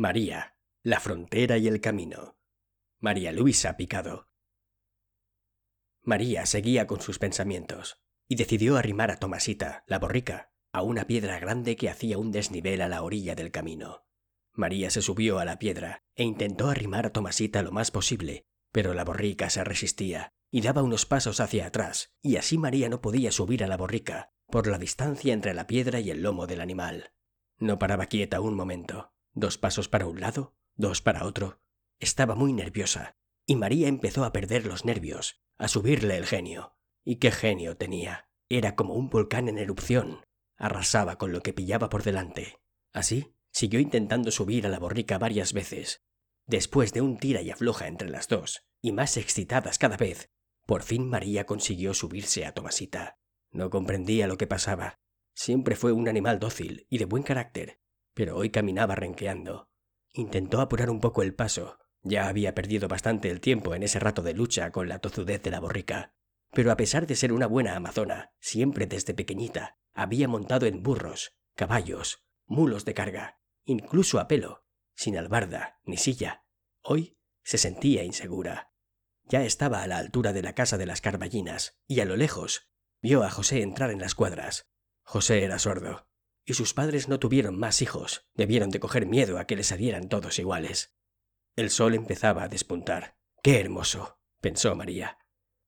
María, la frontera y el camino. María Luisa Picado. María seguía con sus pensamientos y decidió arrimar a Tomasita, la borrica, a una piedra grande que hacía un desnivel a la orilla del camino. María se subió a la piedra e intentó arrimar a Tomasita lo más posible, pero la borrica se resistía y daba unos pasos hacia atrás, y así María no podía subir a la borrica por la distancia entre la piedra y el lomo del animal. No paraba quieta un momento. Dos pasos para un lado, dos para otro. Estaba muy nerviosa, y María empezó a perder los nervios, a subirle el genio. ¿Y qué genio tenía? Era como un volcán en erupción. Arrasaba con lo que pillaba por delante. Así, siguió intentando subir a la borrica varias veces. Después de un tira y afloja entre las dos, y más excitadas cada vez, por fin María consiguió subirse a Tomasita. No comprendía lo que pasaba. Siempre fue un animal dócil y de buen carácter, pero hoy caminaba renqueando. Intentó apurar un poco el paso. Ya había perdido bastante el tiempo en ese rato de lucha con la tozudez de la borrica. Pero a pesar de ser una buena amazona, siempre desde pequeñita, había montado en burros, caballos, mulos de carga, incluso a pelo, sin albarda ni silla. Hoy se sentía insegura. Ya estaba a la altura de la casa de las Carballinas, y a lo lejos vio a José entrar en las cuadras. José era sordo, y sus padres no tuvieron más hijos, debieron de coger miedo a que les salieran todos iguales. El sol empezaba a despuntar. ¡Qué hermoso! pensó María.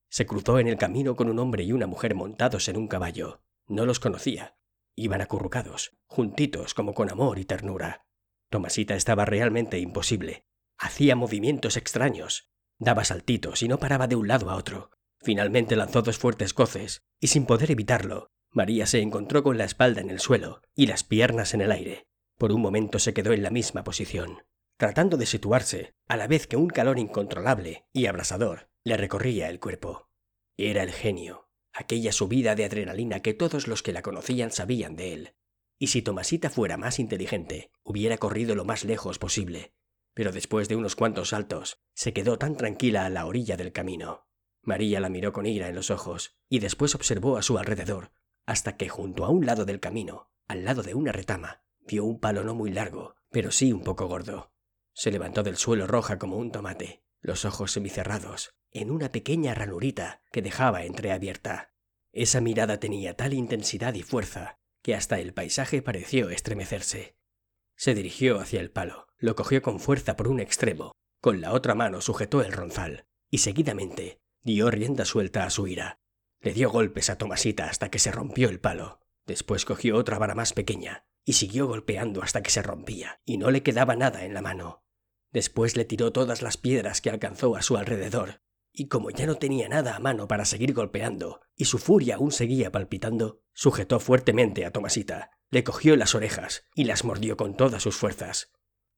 Se cruzó en el camino con un hombre y una mujer montados en un caballo. No los conocía. Iban acurrucados, juntitos como con amor y ternura. Tomasita estaba realmente imposible. Hacía movimientos extraños, Daba saltitos y no paraba de un lado a otro. Finalmente lanzó dos fuertes coces, y sin poder evitarlo, María se encontró con la espalda en el suelo y las piernas en el aire. Por un momento se quedó en la misma posición, tratando de situarse, a la vez que un calor incontrolable y abrasador le recorría el cuerpo. Era el genio, aquella subida de adrenalina que todos los que la conocían sabían de él. Y si Tomasita fuera más inteligente, hubiera corrido lo más lejos posible, pero después de unos cuantos saltos, se quedó tan tranquila a la orilla del camino. María la miró con ira en los ojos y después observó a su alrededor, hasta que junto a un lado del camino, al lado de una retama, vio un palo no muy largo, pero sí un poco gordo. Se levantó del suelo roja como un tomate, los ojos semicerrados, en una pequeña ranurita que dejaba entreabierta. Esa mirada tenía tal intensidad y fuerza que hasta el paisaje pareció estremecerse. Se dirigió hacia el palo, lo cogió con fuerza por un extremo, con la otra mano sujetó el ronzal, y seguidamente dio rienda suelta a su ira. Le dio golpes a Tomasita hasta que se rompió el palo. Después cogió otra vara más pequeña, y siguió golpeando hasta que se rompía, y no le quedaba nada en la mano. Después le tiró todas las piedras que alcanzó a su alrededor, y como ya no tenía nada a mano para seguir golpeando, y su furia aún seguía palpitando, sujetó fuertemente a Tomasita, le cogió las orejas y las mordió con todas sus fuerzas,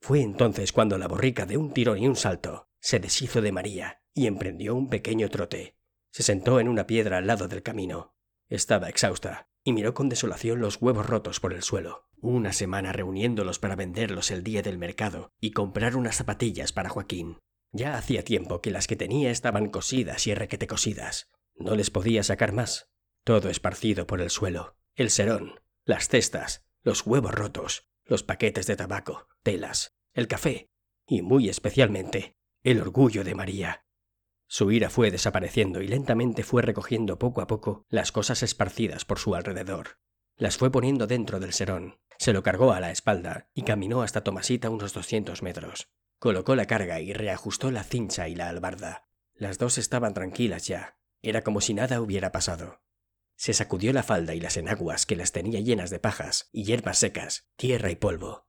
fue entonces cuando la borrica de un tirón y un salto se deshizo de María y emprendió un pequeño trote. Se sentó en una piedra al lado del camino. Estaba exhausta y miró con desolación los huevos rotos por el suelo. Una semana reuniéndolos para venderlos el día del mercado y comprar unas zapatillas para Joaquín. Ya hacía tiempo que las que tenía estaban cosidas y requete cosidas. No les podía sacar más. Todo esparcido por el suelo. El serón, las cestas, los huevos rotos, los paquetes de tabaco, telas, el café y muy especialmente el orgullo de María. Su ira fue desapareciendo y lentamente fue recogiendo poco a poco las cosas esparcidas por su alrededor. Las fue poniendo dentro del serón, se lo cargó a la espalda y caminó hasta Tomasita unos doscientos metros. Colocó la carga y reajustó la cincha y la albarda. Las dos estaban tranquilas ya. Era como si nada hubiera pasado. Se sacudió la falda y las enaguas que las tenía llenas de pajas y hierbas secas, tierra y polvo,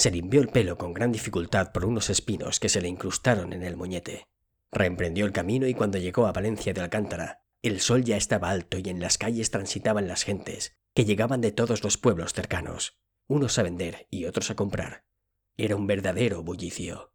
se limpió el pelo con gran dificultad por unos espinos que se le incrustaron en el moñete. Reemprendió el camino y cuando llegó a Valencia de Alcántara, el sol ya estaba alto y en las calles transitaban las gentes, que llegaban de todos los pueblos cercanos, unos a vender y otros a comprar. Era un verdadero bullicio.